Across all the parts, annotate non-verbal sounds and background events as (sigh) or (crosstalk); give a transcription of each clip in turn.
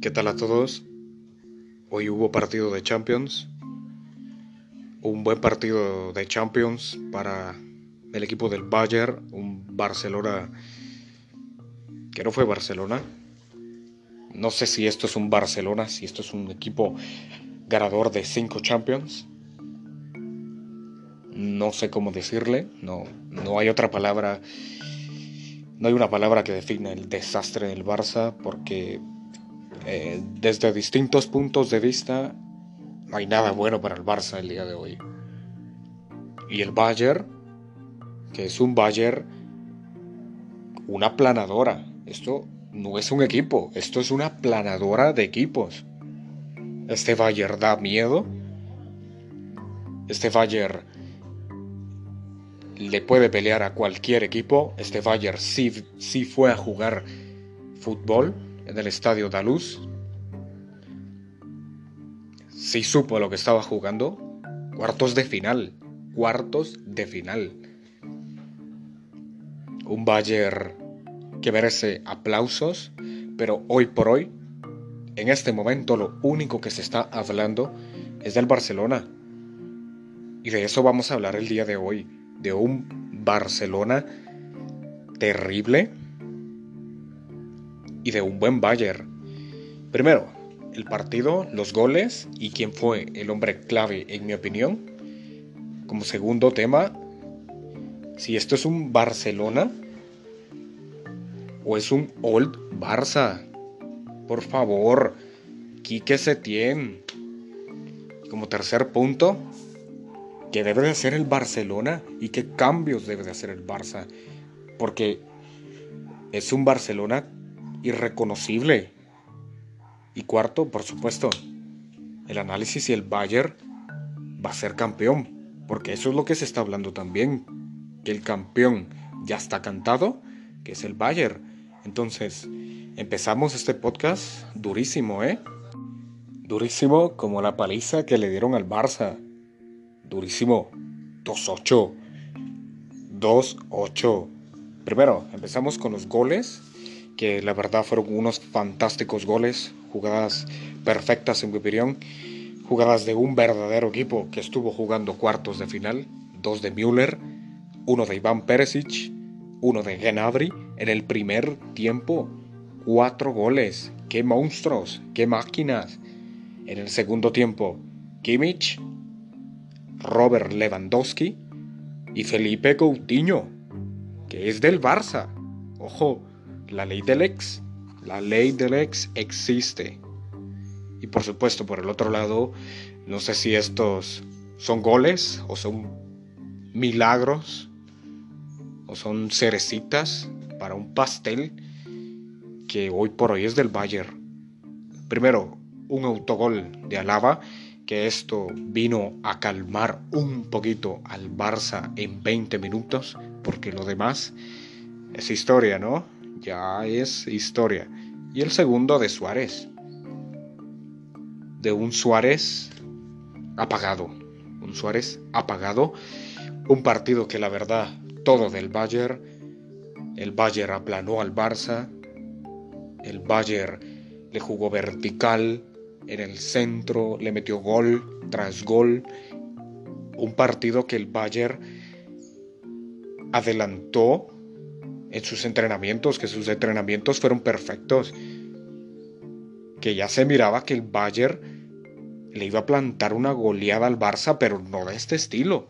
¿Qué tal a todos? Hoy hubo partido de Champions. Un buen partido de Champions para el equipo del Bayern, un Barcelona que no fue Barcelona. No sé si esto es un Barcelona, si esto es un equipo ganador de 5 Champions. No sé cómo decirle, no, no hay otra palabra, no hay una palabra que define el desastre del Barça porque eh, desde distintos puntos de vista no hay nada bueno para el Barça el día de hoy. Y el Bayern, que es un Bayern, una planadora. Esto no es un equipo, esto es una planadora de equipos. Este Bayern da miedo. Este Bayern le puede pelear a cualquier equipo. Este Bayern sí, sí fue a jugar fútbol en el estadio Daluz. Sí supo lo que estaba jugando. Cuartos de final. Cuartos de final. Un Bayern que merece aplausos, pero hoy por hoy, en este momento, lo único que se está hablando es del Barcelona. Y de eso vamos a hablar el día de hoy. De un Barcelona terrible y de un buen Bayern. Primero, el partido, los goles y quién fue el hombre clave en mi opinión. Como segundo tema, si esto es un Barcelona o es un Old Barça. Por favor, Quique Setién. Como tercer punto, ¿qué debe de hacer el Barcelona y qué cambios debe de hacer el Barça? Porque es un Barcelona irreconocible. Y cuarto, por supuesto, el análisis si el Bayern va a ser campeón. Porque eso es lo que se está hablando también. Que el campeón ya está cantado, que es el Bayern. Entonces, empezamos este podcast durísimo, ¿eh? Durísimo como la paliza que le dieron al Barça. Durísimo. 2-8. 2-8. Primero, empezamos con los goles que la verdad fueron unos fantásticos goles, jugadas perfectas en mi opinión, jugadas de un verdadero equipo que estuvo jugando cuartos de final, dos de Müller, uno de Iván Perisic, uno de Genabri en el primer tiempo, cuatro goles, qué monstruos, qué máquinas. En el segundo tiempo, Kimmich, Robert Lewandowski y Felipe Coutinho, que es del Barça. Ojo, la ley del ex. La ley del ex existe. Y por supuesto, por el otro lado, no sé si estos son goles o son milagros o son cerecitas para un pastel que hoy por hoy es del Bayern. Primero, un autogol de Alaba, que esto vino a calmar un poquito al Barça en 20 minutos, porque lo demás es historia, ¿no? Ya es historia. Y el segundo de Suárez. De un Suárez apagado. Un Suárez apagado. Un partido que la verdad, todo del Bayern. El Bayern aplanó al Barça. El Bayern le jugó vertical en el centro, le metió gol tras gol. Un partido que el Bayern adelantó en sus entrenamientos, que sus entrenamientos fueron perfectos, que ya se miraba que el Bayern le iba a plantar una goleada al Barça, pero no de este estilo,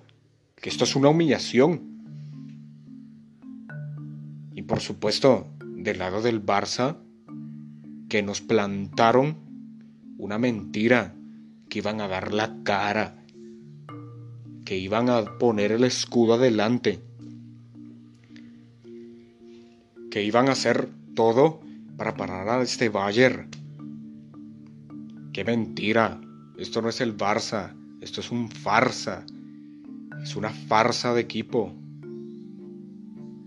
que esto es una humillación. Y por supuesto, del lado del Barça, que nos plantaron una mentira, que iban a dar la cara, que iban a poner el escudo adelante que iban a hacer todo para parar a este Bayern. Qué mentira. Esto no es el Barça. Esto es un farsa. Es una farsa de equipo.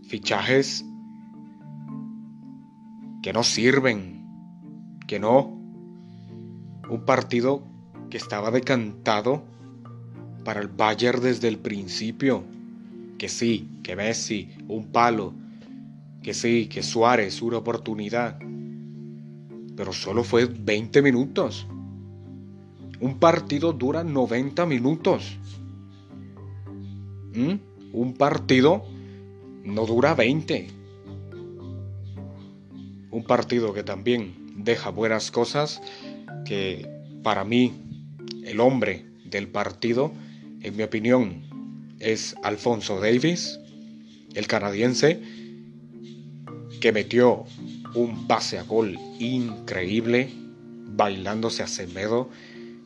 Fichajes que no sirven. Que no. Un partido que estaba decantado para el Bayern desde el principio. Que sí, que Messi, un palo, que sí, que Suárez, una oportunidad. pero solo fue 20 minutos. Un partido dura 90 minutos. ¿Mm? Un partido no dura 20. Un partido que también deja buenas cosas, que para mí el hombre del partido, en mi opinión, es Alfonso Davis, el canadiense, que metió un pase a gol increíble, bailándose a Semedo,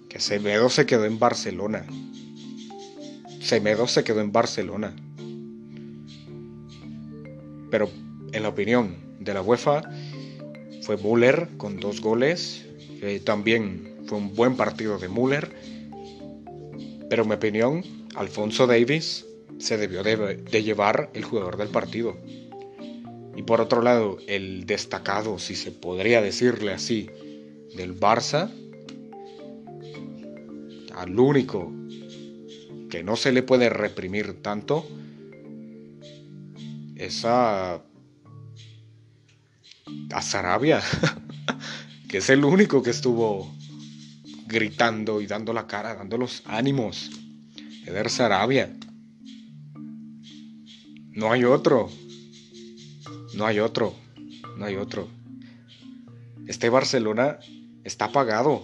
que Semedo se quedó en Barcelona. Semedo se quedó en Barcelona. Pero en la opinión de la UEFA fue Müller con dos goles, también fue un buen partido de Müller. Pero en mi opinión, Alfonso Davis se debió de, de llevar el jugador del partido. Y por otro lado, el destacado, si se podría decirle así, del Barça, al único que no se le puede reprimir tanto, es a, a Sarabia, (laughs) que es el único que estuvo gritando y dando la cara, dando los ánimos. Eder Sarabia. No hay otro. No hay otro. No hay otro. Este Barcelona está apagado.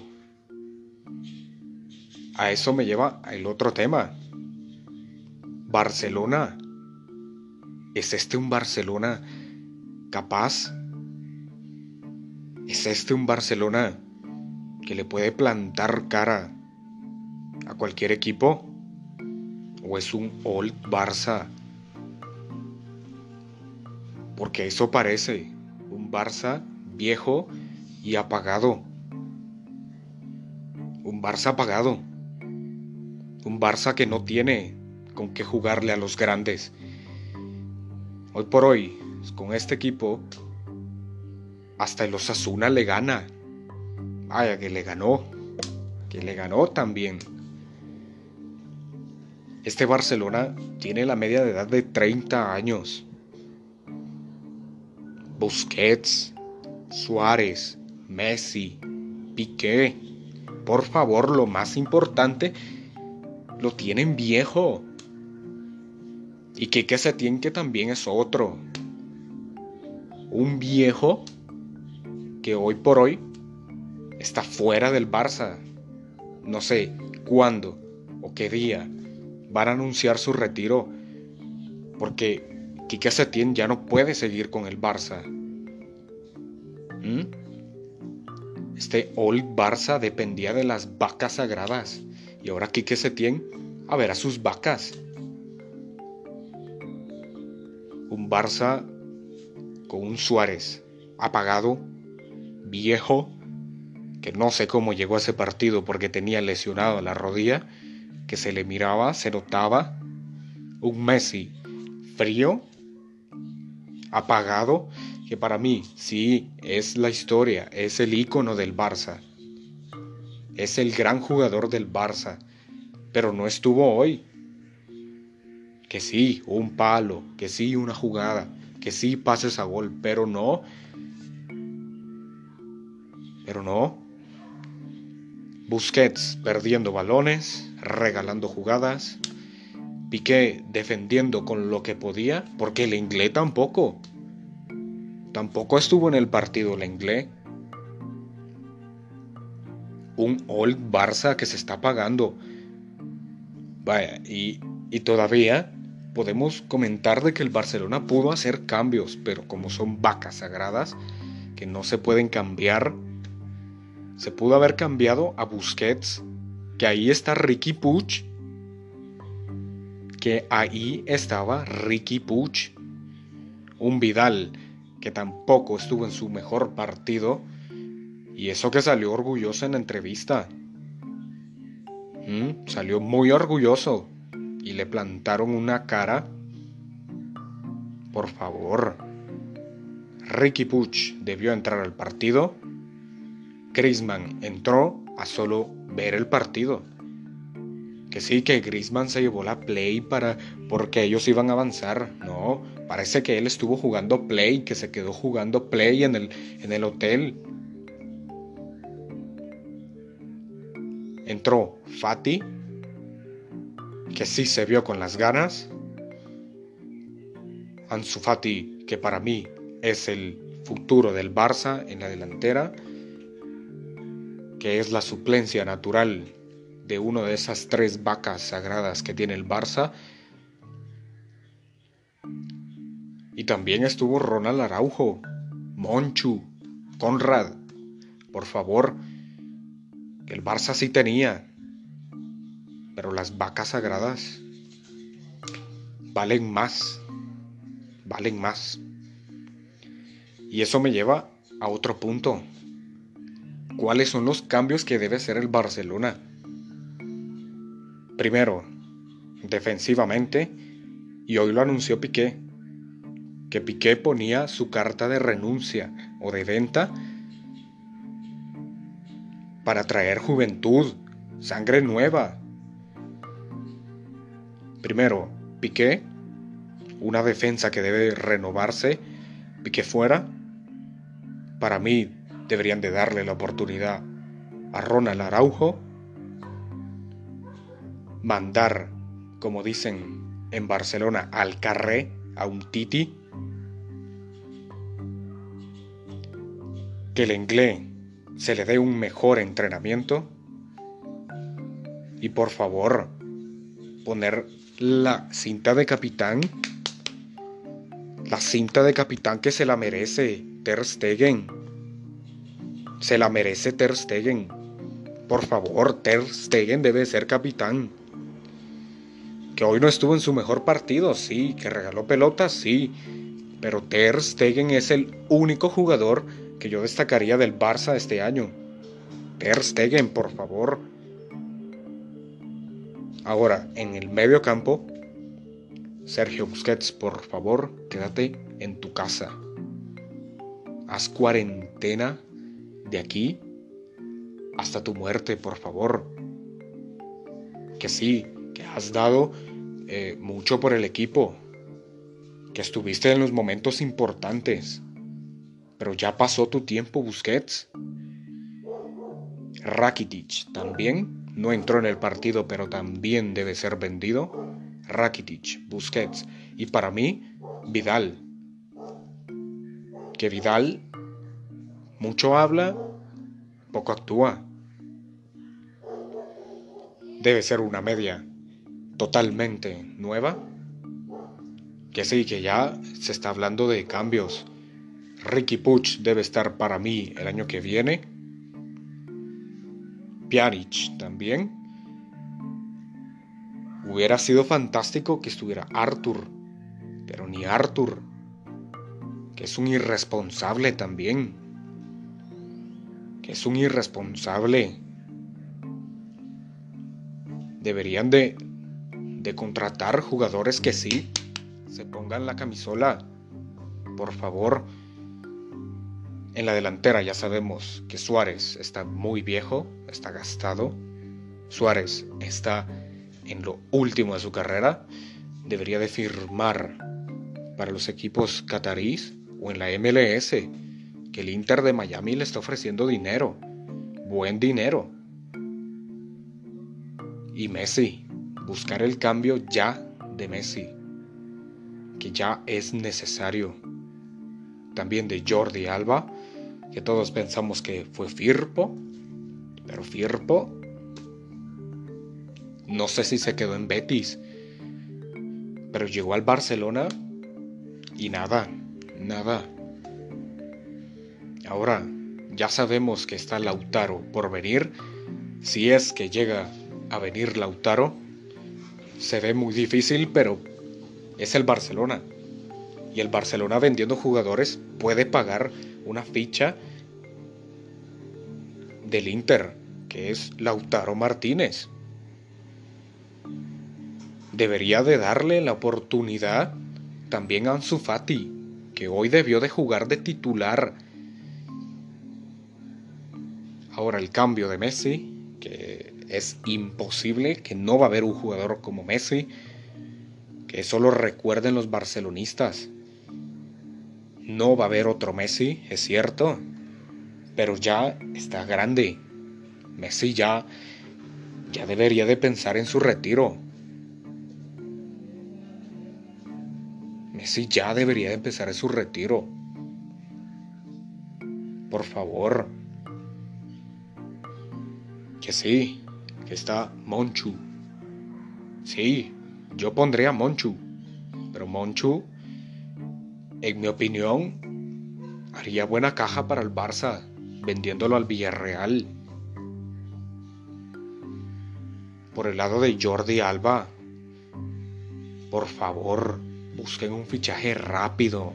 A eso me lleva el otro tema. Barcelona. ¿Es este un Barcelona capaz? ¿Es este un Barcelona que le puede plantar cara a cualquier equipo? ¿O es un Old Barça porque eso parece un Barça viejo y apagado. Un Barça apagado. Un Barça que no tiene con qué jugarle a los grandes. Hoy por hoy, con este equipo, hasta el Osasuna le gana. Vaya, que le ganó. Que le ganó también. Este Barcelona tiene la media de edad de 30 años. Busquets, Suárez, Messi, Piqué. Por favor, lo más importante, lo tienen viejo. Y que se tiene que también es otro. Un viejo que hoy por hoy está fuera del Barça. No sé cuándo o qué día van a anunciar su retiro. Porque Quique Setién ya no puede seguir con el Barça. ¿Mm? Este Old Barça dependía de las vacas sagradas. Y ahora Quique Setién a ver a sus vacas. Un Barça con un Suárez apagado, viejo, que no sé cómo llegó a ese partido porque tenía lesionado la rodilla, que se le miraba, se notaba. Un Messi frío, apagado, que para mí sí es la historia, es el icono del Barça. Es el gran jugador del Barça, pero no estuvo hoy. Que sí, un palo, que sí, una jugada, que sí pases a gol, pero no. Pero no. Busquets perdiendo balones, regalando jugadas, Piqué defendiendo con lo que podía, porque el inglés tampoco. Tampoco estuvo en el partido el inglés. Un Old Barça que se está pagando. Vaya, y, y todavía podemos comentar de que el Barcelona pudo hacer cambios, pero como son vacas sagradas que no se pueden cambiar, se pudo haber cambiado a Busquets, que ahí está Ricky Puch que ahí estaba Ricky Puch, un Vidal que tampoco estuvo en su mejor partido y eso que salió orgulloso en la entrevista. Mm, salió muy orgulloso y le plantaron una cara. Por favor. Ricky Puch debió entrar al partido. Griezmann entró a solo ver el partido que sí, que Grisman se llevó la Play para porque ellos iban a avanzar. No, parece que él estuvo jugando Play, que se quedó jugando Play en el, en el hotel. Entró Fati, que sí se vio con las ganas. Ansu Fati, que para mí es el futuro del Barça en la delantera, que es la suplencia natural de una de esas tres vacas sagradas que tiene el Barça. Y también estuvo Ronald Araujo, Monchu, Conrad. Por favor, el Barça sí tenía. Pero las vacas sagradas valen más. Valen más. Y eso me lleva a otro punto. ¿Cuáles son los cambios que debe hacer el Barcelona? Primero, defensivamente, y hoy lo anunció Piqué, que Piqué ponía su carta de renuncia o de venta para traer juventud, sangre nueva. Primero, Piqué, una defensa que debe renovarse, Piqué fuera. Para mí deberían de darle la oportunidad a Ronald Araujo, mandar, como dicen en Barcelona, al carré, a un titi, que el inglés se le dé un mejor entrenamiento. Y por favor poner la cinta de capitán la cinta de capitán que se la merece Ter Stegen. Se la merece Ter Stegen. Por favor Ter Stegen debe ser capitán que hoy no estuvo en su mejor partido sí que regaló pelotas sí pero Ter Stegen es el único jugador que yo destacaría del Barça este año. Ter Stegen, por favor. Ahora, en el medio campo, Sergio Busquets, por favor, quédate en tu casa. Haz cuarentena de aquí hasta tu muerte, por favor. Que sí, que has dado eh, mucho por el equipo, que estuviste en los momentos importantes pero ya pasó tu tiempo, Busquets. Rakitic también no entró en el partido, pero también debe ser vendido. Rakitic, Busquets y para mí Vidal. Que Vidal mucho habla, poco actúa. Debe ser una media totalmente nueva. Que sí, que ya se está hablando de cambios Ricky Puch debe estar para mí el año que viene. Pjanic también. Hubiera sido fantástico que estuviera Arthur, pero ni Arthur, que es un irresponsable también, que es un irresponsable. Deberían de, de contratar jugadores que sí se pongan la camisola. Por favor, en la delantera ya sabemos que Suárez está muy viejo, está gastado. Suárez está en lo último de su carrera. Debería de firmar para los equipos catarís o en la MLS, que el Inter de Miami le está ofreciendo dinero, buen dinero. Y Messi, buscar el cambio ya de Messi, que ya es necesario. También de Jordi Alba, que todos pensamos que fue Firpo, pero Firpo no sé si se quedó en Betis, pero llegó al Barcelona y nada, nada. Ahora ya sabemos que está Lautaro por venir. Si es que llega a venir Lautaro, se ve muy difícil, pero es el Barcelona. Y el Barcelona vendiendo jugadores puede pagar una ficha del Inter, que es Lautaro Martínez. Debería de darle la oportunidad también a Ansu Fati, que hoy debió de jugar de titular. Ahora el cambio de Messi, que es imposible, que no va a haber un jugador como Messi, que eso lo recuerden los barcelonistas. No va a haber otro Messi, es cierto, pero ya está grande. Messi ya ya debería de pensar en su retiro. Messi ya debería de empezar en su retiro. Por favor. Que sí, está Monchu. Sí, yo pondría Monchu. Pero Monchu, en mi opinión, haría buena caja para el Barça, vendiéndolo al Villarreal. Por el lado de Jordi Alba, por favor, busquen un fichaje rápido.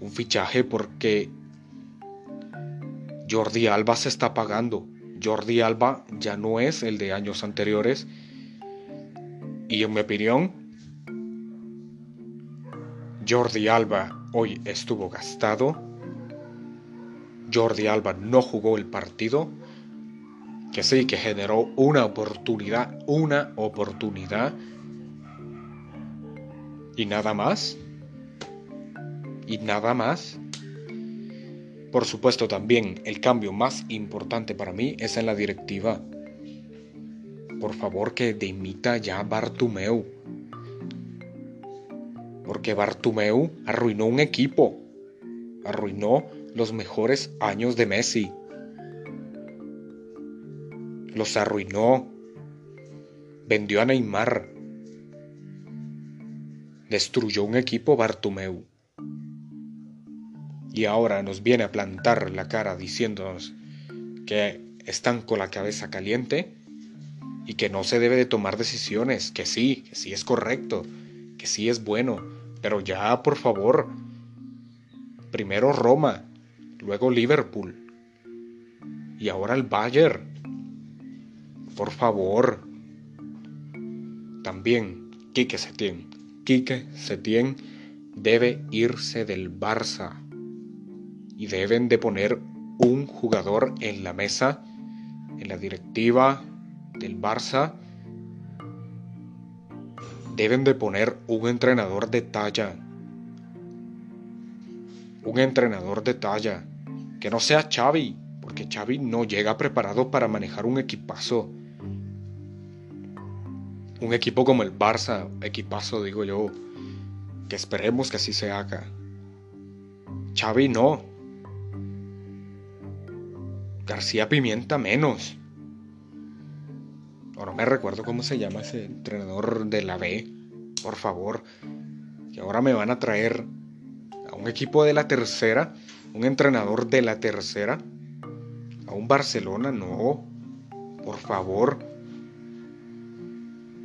Un fichaje porque Jordi Alba se está pagando. Jordi Alba ya no es el de años anteriores. Y en mi opinión, Jordi Alba hoy estuvo gastado. Jordi Alba no jugó el partido. Que sí, que generó una oportunidad, una oportunidad. Y nada más. Y nada más. Por supuesto también el cambio más importante para mí es en la directiva. Por favor que dimita ya Bartumeu. Porque Bartumeu arruinó un equipo. Arruinó los mejores años de Messi. Los arruinó. Vendió a Neymar. Destruyó un equipo Bartumeu y ahora nos viene a plantar la cara diciéndonos que están con la cabeza caliente y que no se debe de tomar decisiones, que sí, que sí es correcto, que sí es bueno, pero ya por favor, primero Roma, luego Liverpool y ahora el Bayern. Por favor. También Quique Setién. Quique Setién debe irse del Barça y deben de poner un jugador en la mesa, en la directiva del Barça. Deben de poner un entrenador de talla. Un entrenador de talla. Que no sea Xavi, porque Xavi no llega preparado para manejar un equipazo. Un equipo como el Barça, equipazo digo yo, que esperemos que así se haga. Xavi no, García Pimienta menos. Ahora me recuerdo cómo se llama ese entrenador de la B. Por favor. Que ahora me van a traer a un equipo de la tercera. Un entrenador de la tercera. A un Barcelona. No. Por favor.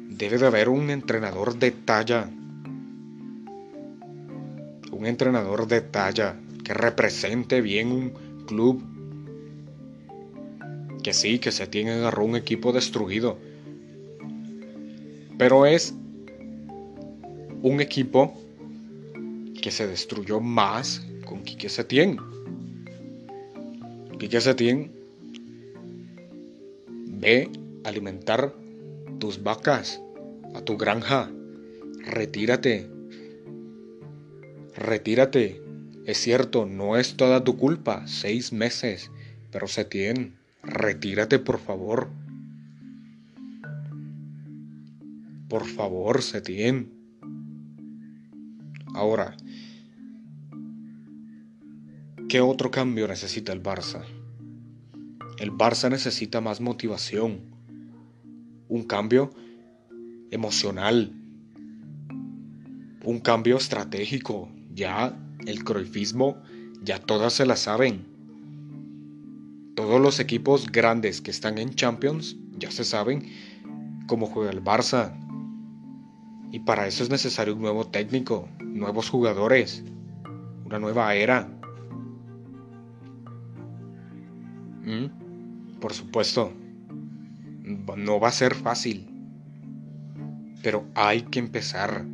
Debe de haber un entrenador de talla. Un entrenador de talla que represente bien un club que sí, que se tiene agarró un equipo destruido. Pero es un equipo que se destruyó más con Quique Setién. Quique Setién ve alimentar tus vacas a tu granja. Retírate. Retírate. Es cierto, no es toda tu culpa. Seis meses. Pero Setién Retírate, por favor. Por favor, Setien. Ahora, ¿qué otro cambio necesita el Barça? El Barça necesita más motivación, un cambio emocional, un cambio estratégico. Ya el croifismo, ya todas se la saben. Todos los equipos grandes que están en Champions ya se saben cómo juega el Barça. Y para eso es necesario un nuevo técnico, nuevos jugadores, una nueva era. ¿Mm? Por supuesto, no va a ser fácil, pero hay que empezar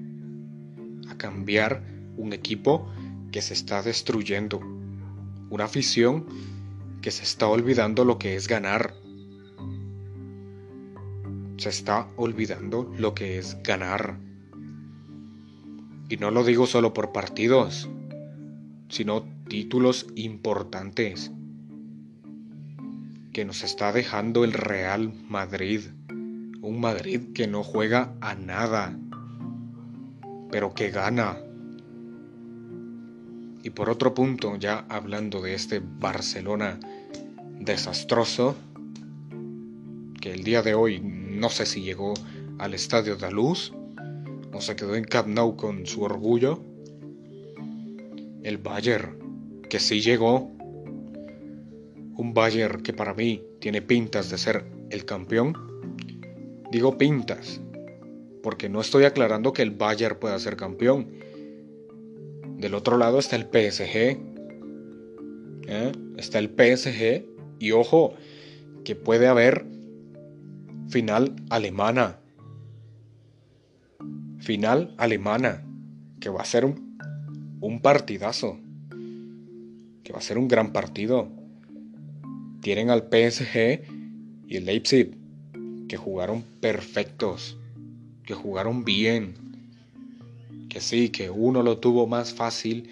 a cambiar un equipo que se está destruyendo, una afición que se está olvidando lo que es ganar. Se está olvidando lo que es ganar. Y no lo digo solo por partidos, sino títulos importantes. que nos está dejando el Real Madrid. Un Madrid que no juega a nada, pero que gana. Y por otro punto, ya hablando de este Barcelona desastroso, que el día de hoy no sé si llegó al estadio de Luz o se quedó en Camp con su orgullo. El Bayern, que sí llegó. Un Bayern que para mí tiene pintas de ser el campeón. Digo pintas, porque no estoy aclarando que el Bayern pueda ser campeón. Del otro lado está el PSG. ¿eh? Está el PSG. Y ojo, que puede haber final alemana. Final alemana. Que va a ser un, un partidazo. Que va a ser un gran partido. Tienen al PSG y el Leipzig. Que jugaron perfectos. Que jugaron bien. Que sí, que uno lo tuvo más fácil.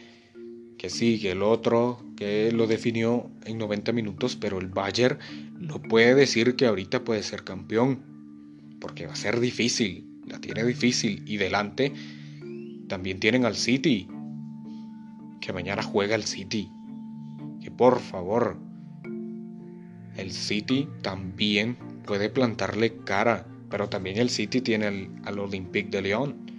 Que sí, que el otro que lo definió en 90 minutos. Pero el Bayern no puede decir que ahorita puede ser campeón, porque va a ser difícil, la tiene difícil. Y delante también tienen al City, que mañana juega el City. Que por favor, el City también puede plantarle cara, pero también el City tiene al, Olympique de Lyon.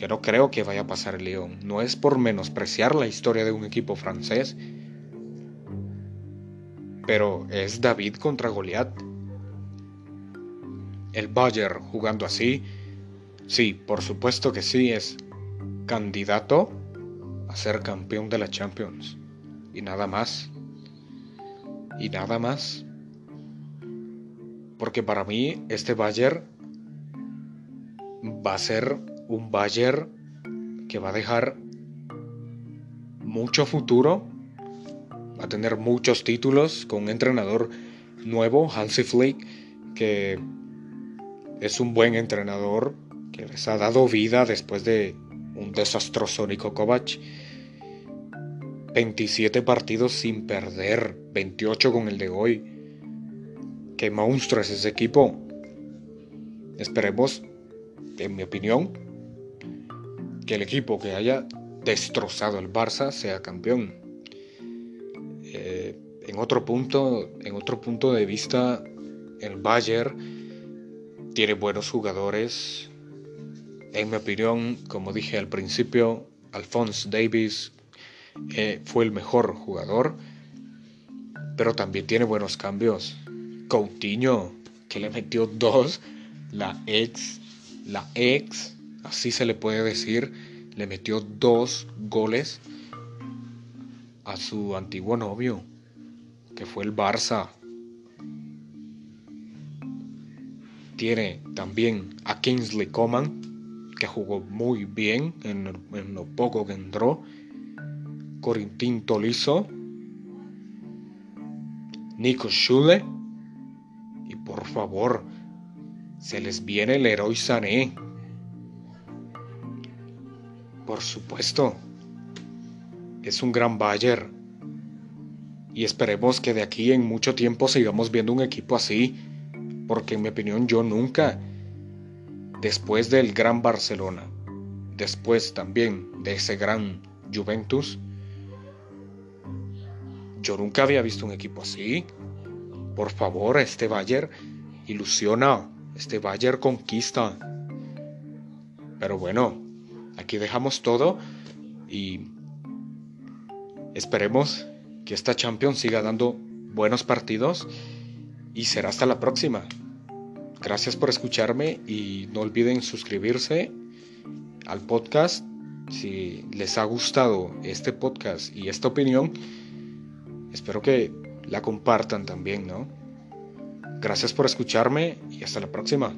Que no creo que vaya a pasar el Lyon. No es por menospreciar la historia de un equipo francés, pero es David contra Goliat. El Bayern jugando así, sí, por supuesto que sí, es candidato a ser campeón de la Champions. Y nada más. Y nada más. Porque para mí este Bayern va a ser un Bayern que va a dejar mucho futuro va a tener muchos títulos con un entrenador nuevo, Hansi Flick, que es un buen entrenador, que les ha dado vida después de un desastroso Niko Kovac. 27 partidos sin perder, 28 con el de hoy. Qué monstruo es ese equipo. Esperemos, en mi opinión, que el equipo que haya destrozado el Barça sea campeón. Eh, en otro punto, en otro punto de vista, el Bayern tiene buenos jugadores. En mi opinión, como dije al principio, Alphonse Davis eh, fue el mejor jugador, pero también tiene buenos cambios. Coutinho, que le metió dos, la ex, la ex, así se le puede decir, le metió dos goles a su antiguo novio, que fue el Barça. Tiene también a Kingsley Coman, que jugó muy bien en, lo poco que entró. Corintín Tolizo. Nico Schule. Y por favor, se les viene el héroe Sané. Por supuesto es un gran Bayern. Y esperemos que de aquí en mucho tiempo sigamos viendo un equipo así, porque en mi opinión yo nunca, después del gran Barcelona, después también de ese gran Juventus, yo nunca había visto un equipo así. Por favor, este Bayern ilusiona, este Bayern conquista. Pero bueno, aquí dejamos todo y Esperemos que esta Champions siga dando buenos partidos y será hasta la próxima. Gracias por escucharme y no olviden suscribirse al podcast si les ha gustado este podcast y esta opinión. Espero que la compartan también, ¿no? Gracias por escucharme y hasta la próxima.